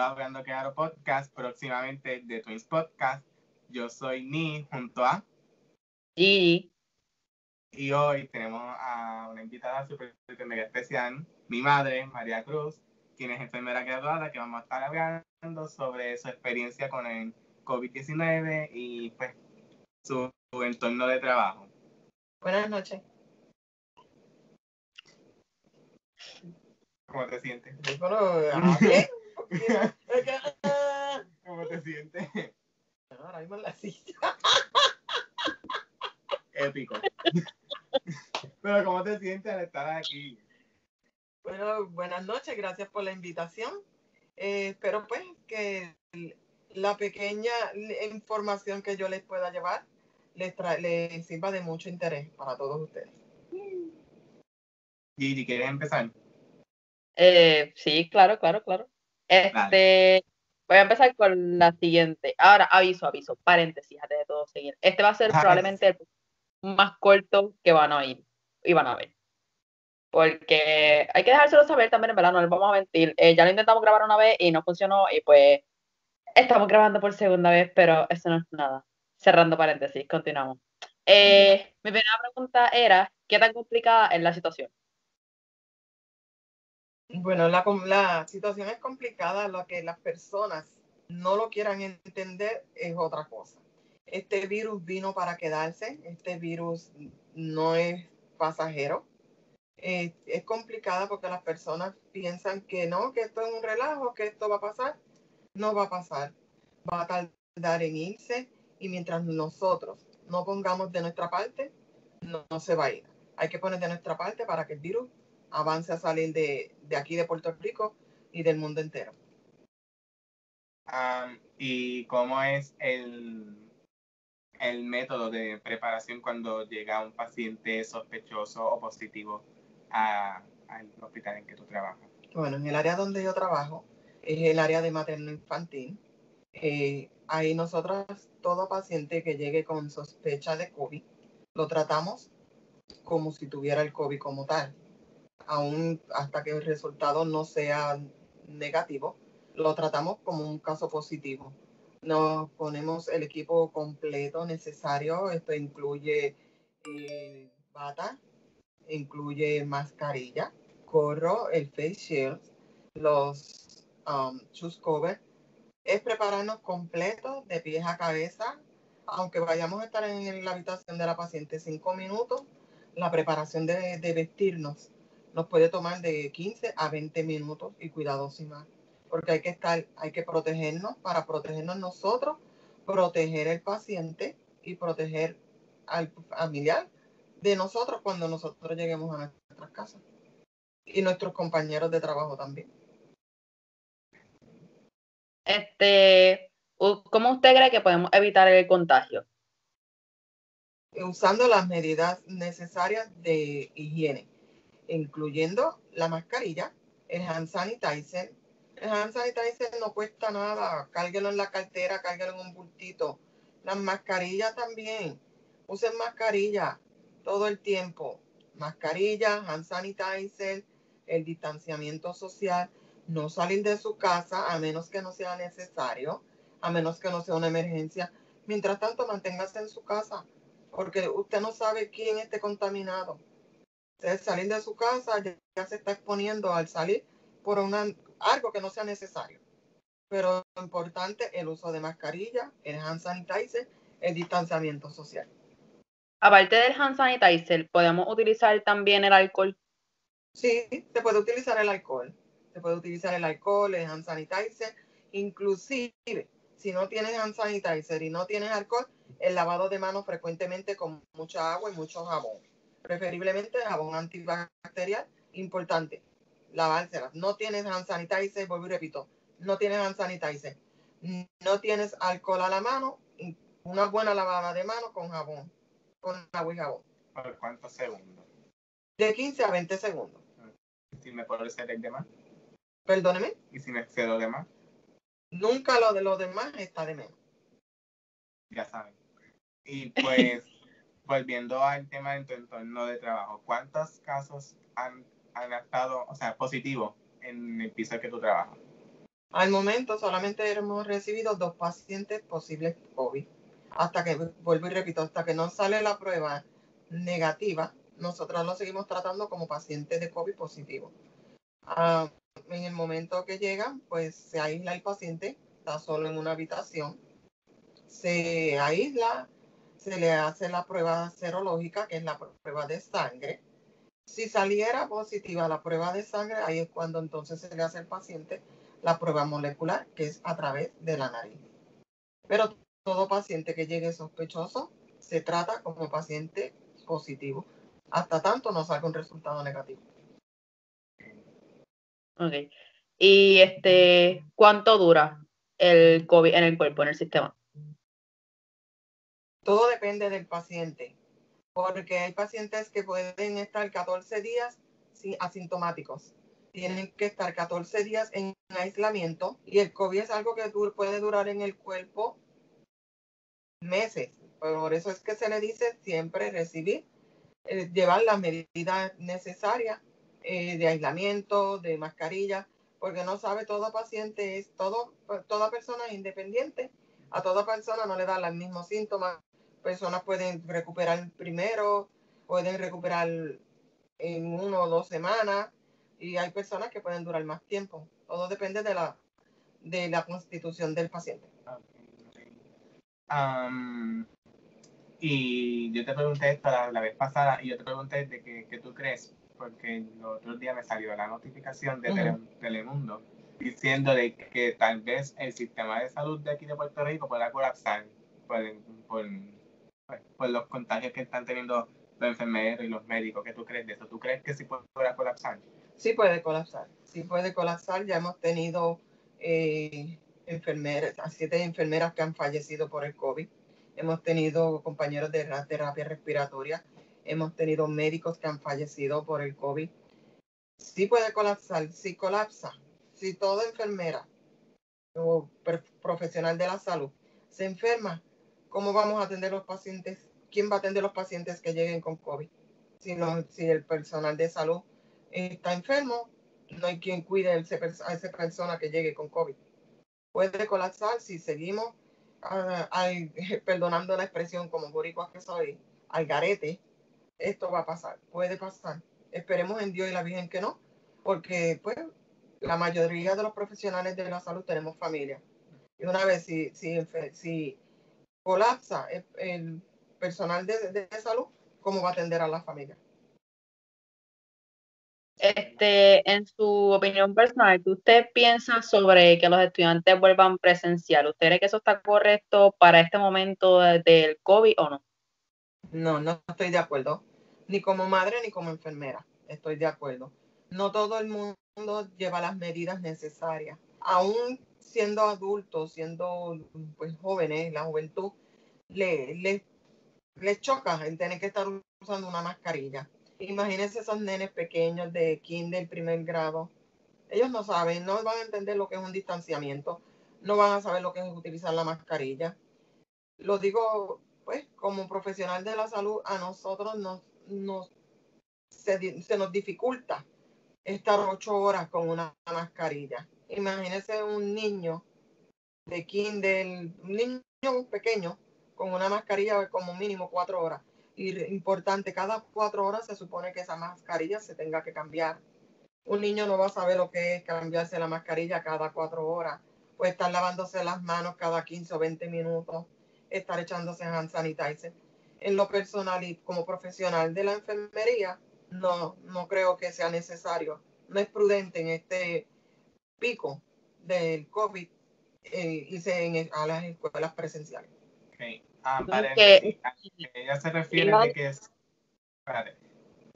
A Hablando Claro Podcast, próximamente de Twins Podcast. Yo soy Ni, junto a... Y... Y hoy tenemos a una invitada súper mega especial, mi madre, María Cruz, quien es enfermera graduada, que vamos a estar hablando sobre su experiencia con el COVID-19 y pues su, entorno de trabajo. Buenas noches. ¿Cómo te sientes? ¿Cómo te sientes? Ahora mismo en la silla. Épico. Pero ¿cómo te sientes al estar aquí? Bueno, buenas noches, gracias por la invitación. Eh, espero pues que la pequeña información que yo les pueda llevar les, les sirva de mucho interés para todos ustedes. Gigi, ¿quieres empezar? Eh, sí, claro, claro, claro. Este, voy a empezar con la siguiente. Ahora, aviso, aviso, paréntesis, antes de todo seguir. Este va a ser probablemente el más corto que van a oír y van a ver. Porque hay que dejárselo saber también, en verdad, no les vamos a mentir. Eh, ya lo intentamos grabar una vez y no funcionó y pues estamos grabando por segunda vez, pero eso no es nada. Cerrando paréntesis, continuamos. Eh, mi primera pregunta era, ¿qué tan complicada es la situación? Bueno, la, la situación es complicada, lo que las personas no lo quieran entender es otra cosa. Este virus vino para quedarse, este virus no es pasajero. es complicada porque las personas piensan que no, que esto es un relajo, que esto va a pasar. No va a pasar, va a tardar en irse y mientras nosotros no pongamos de nuestra parte, no se va a ir. Hay que poner de nuestra parte para que el virus avance a salir de, aquí de Puerto Rico y del mundo entero. ¿Y cómo es el, el método de preparación cuando llega un paciente sospechoso o positivo al hospital en que tú trabajas? Bueno, en el área donde yo trabajo es el área de materno infantil. Eh, ahí nosotros, todo paciente que llegue con sospecha de COVID, lo tratamos como si tuviera el COVID como tal aún hasta que el resultado no sea negativo, lo tratamos como un caso positivo. Nos ponemos el equipo completo necesario. Esto incluye eh, bata, incluye mascarilla, corro, el face shield, los um, shoes cover. Es prepararnos completo de pies a cabeza. Aunque vayamos a estar en la habitación de la paciente cinco minutos, la preparación de, de vestirnos nos puede tomar de 15 a 20 minutos y cuidado sin más, porque hay que estar, hay que protegernos para protegernos nosotros, proteger el paciente y proteger al familiar de nosotros cuando nosotros lleguemos a nuestras casas y nuestros compañeros de trabajo también. Este, ¿cómo usted cree que podemos evitar el contagio? Usando las medidas necesarias de higiene incluyendo la mascarilla, el hand sanitizer. El hand sanitizer no cuesta nada, cárguelo en la cartera, cárguelo en un bultito. Las mascarillas también, usen mascarilla todo el tiempo. Mascarilla, hand sanitizer, el distanciamiento social, no salir de su casa a menos que no sea necesario, a menos que no sea una emergencia. Mientras tanto, manténgase en su casa, porque usted no sabe quién esté contaminado salir de su casa ya, se está exponiendo al salir por una, algo que no sea necesario. Pero lo importante el uso de mascarilla, el hand sanitizer, el distanciamiento social. Aparte del hand sanitizer, ¿podemos utilizar también el alcohol? Sí, se puede utilizar el alcohol. Se puede utilizar el alcohol, el hand sanitizer, inclusive si no tienes hand sanitizer y no tienes alcohol, el lavado de manos frecuentemente con mucha agua y mucho jabón preferiblemente jabón antibacterial. Importante, lavárselas. No tienes hand sanitizer, vuelvo y repito, no tienes hand sanitizer. No tienes alcohol a la mano, una buena lavada de mano con jabón, con agua y jabón. ¿Por cuántos segundos? De 15 a 20 segundos. ¿Si me puedo exceder de más? Perdóneme. ¿Y si me excedo de más? Nunca lo de los demás está de menos. Ya saben. Y pues volviendo al tema de tu entorno de trabajo, ¿cuántos casos han, han estado, o sea, positivos en el piso que tú trabajas? Al momento solamente hemos recibido dos pacientes posibles COVID. Hasta que, vuelvo y repito, hasta que no sale la prueba negativa, nosotros lo seguimos tratando como pacientes de COVID positivo. Ah, en el momento que llegan, pues se aísla el paciente, está solo en una habitación, se aísla, se le hace la prueba serológica, que es la prueba de sangre. Si saliera positiva la prueba de sangre, ahí es cuando entonces se le hace al paciente la prueba molecular, que es a través de la nariz. Pero todo paciente que llegue sospechoso se trata como paciente positivo, hasta tanto no salga un resultado negativo. Ok. ¿Y este cuánto dura el COVID en el cuerpo, en el sistema? Todo depende del paciente, porque hay pacientes que pueden estar 14 días asintomáticos. Tienen que estar 14 días en aislamiento y el COVID es algo que puede durar en el cuerpo meses. Por eso es que se le dice siempre recibir, eh, llevar las medidas necesarias eh, de aislamiento, de mascarilla, porque no sabe todo paciente, es todo, toda persona independiente, a toda persona no le da los mismos síntomas, personas pueden recuperar primero, pueden recuperar en uno o dos semanas, y hay personas que pueden durar más tiempo. Todo depende de la, de la constitución del paciente. y yo te pregunté esto la, vez pasada y yo te pregunté de qué tú crees porque el otro día me salió la notificación de Telemundo diciendo de que tal vez el sistema de salud de aquí de Puerto Rico pueda colapsar por, por, pues, por los contagios que están teniendo los enfermeros y los médicos. ¿Qué tú crees de eso? ¿Tú crees que sí puede colapsar? Sí puede colapsar, sí puede colapsar. Ya hemos tenido eh, enfermeras, siete enfermeras que han fallecido por el COVID. Hemos tenido compañeros de terapia respiratoria hemos tenido médicos que han fallecido por el COVID. Sí puede colapsar, sí colapsa. Si toda enfermera o profesional de la salud se enferma, ¿cómo vamos a atender los pacientes? ¿Quién va a atender los pacientes que lleguen con COVID? Si, si el personal de salud está enfermo, no hay quien cuide a, esa persona que llegue con COVID. Puede colapsar si seguimos, ah, perdonando la expresión como boricuas que soy, al garete, esto va a pasar, puede pasar. Esperemos en Dios y la Virgen que no, porque pues la mayoría de los profesionales de la salud tenemos familia. Y una vez si, si colapsa el, personal de, salud, ¿cómo va a atender a la familia? Este, en su opinión personal, ¿qué usted piensa sobre que los estudiantes vuelvan presencial? ¿Usted cree que eso está correcto para este momento del COVID o no? No, no estoy de acuerdo ni como madre ni como enfermera. Estoy de acuerdo. No todo el mundo lleva las medidas necesarias. Aún siendo adultos, siendo pues jóvenes, la juventud, le, le, les choca el tener que estar usando una mascarilla. Imagínense esos nenes pequeños de kinder, primer grado. Ellos no saben, no van a entender lo que es un distanciamiento, no van a saber lo que es utilizar la mascarilla. Lo digo, pues, como profesional de la salud, a nosotros nos nos, se, nos dificulta estar ocho horas con una mascarilla. Imagínese un niño de kinder, un niño pequeño con una mascarilla como mínimo cuatro horas. Y importante, cada cuatro horas se supone que esa mascarilla se tenga que cambiar. Un niño no va a saber lo que es cambiarse la mascarilla cada cuatro horas, o estar lavándose las manos cada 15 o 20 minutos, estar echándose hand sanitizer en lo personal y como profesional de la enfermería, no, no creo que sea necesario. No es prudente en este pico del COVID eh, irse en, a las escuelas presenciales. Okay. Ah, que, ella se refiere de que es... Espérate,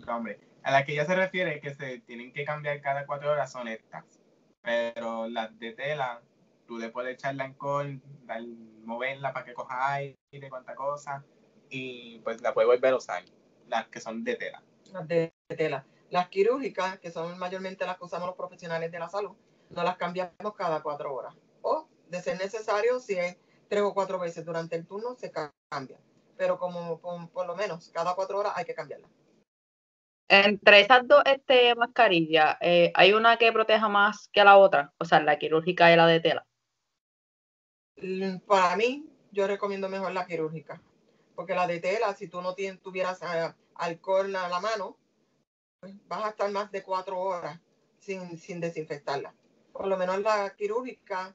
hombre, a la que ella se refiere que se tienen que cambiar cada cuatro horas son estas. Pero las de tela, tú le puedes echarla en col, moverla para que coja aire, cuánta cosa y pues la puede volver a usar, las que son de tela. Las de tela. Las quirúrgicas, que son mayormente las que usamos los profesionales de la salud, no las cambiamos cada cuatro horas. O, de ser necesario, si es tres o cuatro veces durante el turno, se cambia. Pero como, por lo menos cada cuatro horas hay que cambiarla. entre esas dos este, mascarillas, eh, ¿hay una que proteja más que la otra? O sea, la quirúrgica y la de tela. Mm, para mí, yo recomiendo mejor la quirúrgica. Porque la de tela, si tú no tuvieras eh, alcohol a la mano, pues vas a estar más de cuatro horas sin, sin desinfectarla. Por lo menos la quirúrgica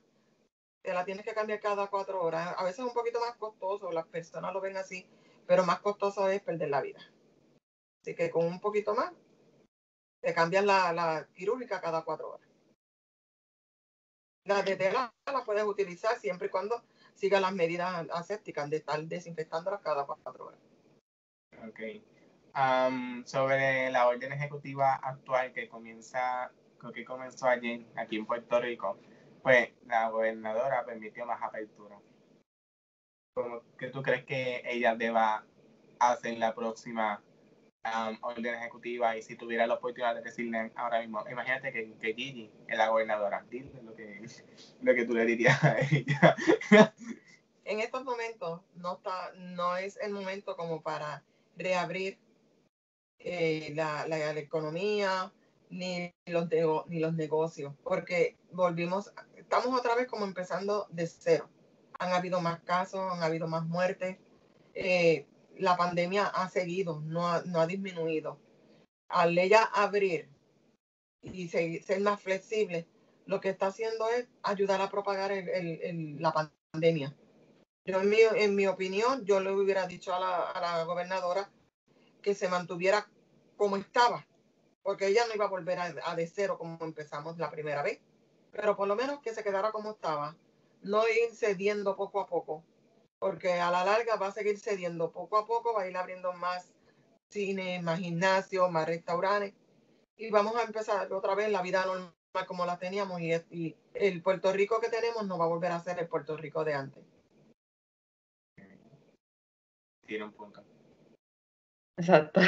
te la tienes que cambiar cada cuatro horas. A veces es un poquito más costoso, las personas lo ven así, pero más costoso es perder la vida. Así que con un poquito más, te cambian la, la quirúrgica cada cuatro horas. La de tela la puedes utilizar siempre y cuando siga las medidas asépticas de estar desinfectándolas cada cuatro horas. Ok. sobre la orden ejecutiva actual que comienza, que comenzó ayer aquí en Puerto Rico, pues la gobernadora permitió más apertura. ¿Cómo que tú crees que ella deba hacer la próxima orden ejecutiva y si tuviera la oportunidad de decirle ahora mismo, imagínate que, que Gigi es la gobernadora, dile lo que, lo que tú le dirías a ella. en estos momentos no, está, no es el momento como para reabrir eh, la, la, economía ni los, ni los negocios, porque volvimos, estamos otra vez como empezando de cero. Han habido más casos, han habido más muertes. Eh, la pandemia ha seguido, no ha, no ha disminuido. Al ella abrir y ser, más flexible, lo que está haciendo es ayudar a propagar la pandemia. Yo, en mi, en mi opinión, yo le hubiera dicho a la, a la gobernadora que se mantuviera como estaba, porque ella no iba a volver a, a, de cero como empezamos la primera vez, pero por lo menos que se quedara como estaba, no ir cediendo poco a poco, porque a la larga va a seguir cediendo poco a poco, va a ir abriendo más cines, más gimnasios, más restaurantes y vamos a empezar otra vez la vida normal como la teníamos y, y, el Puerto Rico que tenemos no va a volver a ser el Puerto Rico de antes. Tiene un punto. Exacto.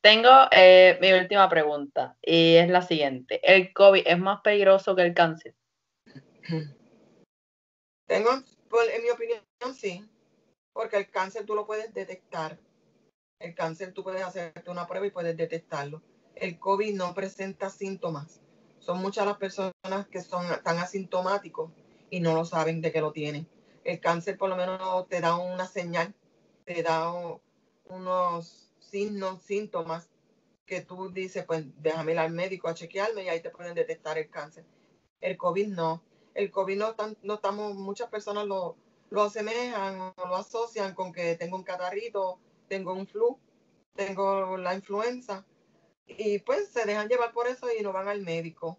Tengo eh, mi última pregunta y es la siguiente. ¿El COVID es más peligroso que el cáncer? Tengo, en mi opinión, sí, porque el cáncer tú lo puedes detectar. El cáncer tú puedes hacerte una prueba y puedes detectarlo. El COVID no presenta síntomas. Son muchas las personas que son tan asintomáticos y no lo saben de que lo tienen. El cáncer por lo menos te da una señal, te da unos signos, síntomas que tú dices, pues déjame ir al médico a chequearme y ahí te pueden detectar el cáncer. El COVID no el COVID no, estamos, muchas personas lo, lo asemejan o lo asocian con que tengo un catarrito, tengo un flu, tengo la influenza y pues se dejan llevar por eso y no van al médico.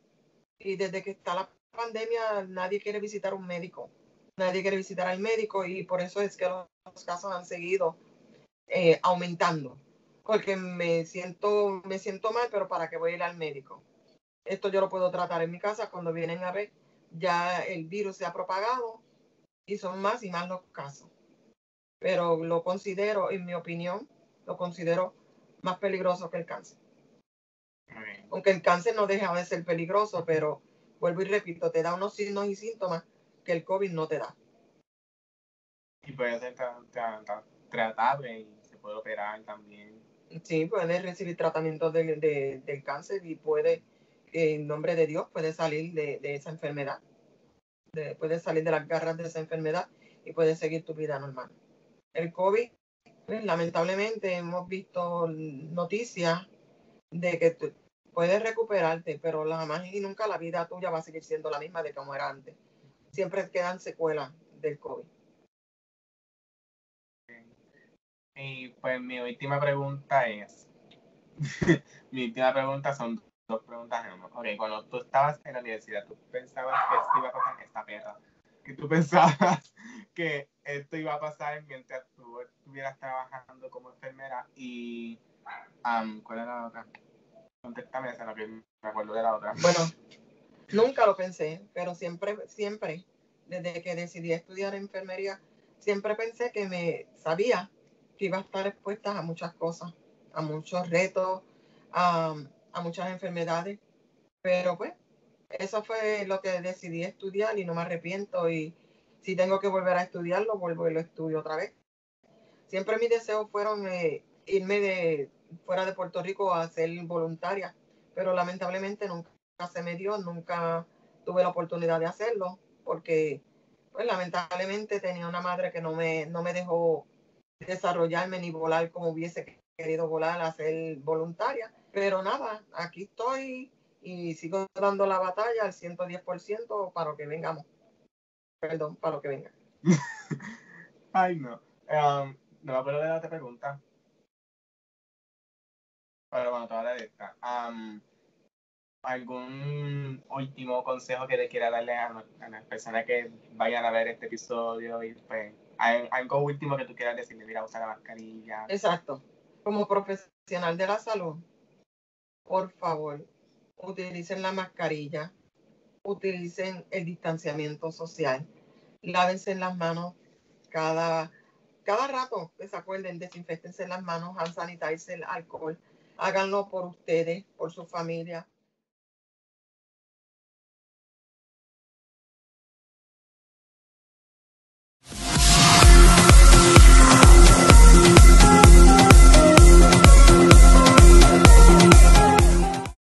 Y desde que está la pandemia nadie quiere visitar un médico, nadie quiere visitar al médico y por eso es que los casos han seguido eh, aumentando. Porque me siento, me siento mal, pero ¿para qué voy a ir al médico? Esto yo lo puedo tratar en mi casa cuando vienen a ver ya el virus se ha propagado y son más y más los casos. Pero lo considero, en mi opinión, lo considero más peligroso que el cáncer. Aunque el cáncer no deja de ser peligroso, pero vuelvo y repito, te da unos signos y síntomas que el COVID no te da. Y puede ser tratable y se puede operar también. Sí, puede recibir tratamiento del cáncer y puede en nombre de Dios puede salir de, esa enfermedad, de, puedes salir de las garras de esa enfermedad y puedes seguir tu vida normal. El COVID, pues, lamentablemente hemos visto noticias de que tú puedes recuperarte, pero la más y nunca la vida tuya va a seguir siendo la misma de como era antes. Siempre quedan secuelas del COVID. Y pues mi última pregunta es, mi última pregunta son dos preguntas en uno. Ok, cuando tú estabas en la universidad, tú pensabas que esto iba a pasar, esta perra, que tú pensabas que esto iba a pasar mientras tú estuvieras trabajando como enfermera y, ¿cuál era la otra? Contéstame esa, que me acuerdo de la otra. Bueno, nunca lo pensé, pero siempre, siempre, desde que decidí estudiar enfermería, siempre pensé que me sabía que iba a estar expuesta a muchas cosas, a muchos retos, a muchas enfermedades, pero pues eso fue lo que decidí estudiar y no me arrepiento y si tengo que volver a estudiarlo, vuelvo y lo estudio otra vez. Siempre mis deseos fueron eh, irme de fuera de Puerto Rico a ser voluntaria, pero lamentablemente nunca se me dio, nunca tuve la oportunidad de hacerlo, porque pues lamentablemente tenía una madre que no me, no me dejó desarrollarme ni volar como hubiese querido volar a ser voluntaria. Pero nada, aquí estoy y sigo dando la batalla al 110% para que vengamos. Perdón, para que venga. Ay, no. Um, no acuerdo de la otra pregunta. Pero bueno, toda la de esta. Um, ¿Algún último consejo que le quiera darle a, las personas que vayan a ver este episodio? Y pues, algo último que tú quieras decirle, mira, usar la mascarilla. Exacto. Como profesional de la salud, por favor, utilicen la mascarilla, utilicen el distanciamiento social, lávense las manos cada, cada rato, que se acuerden, desinfectense las manos, hand sanitizer, alcohol, háganlo por ustedes, por su familia,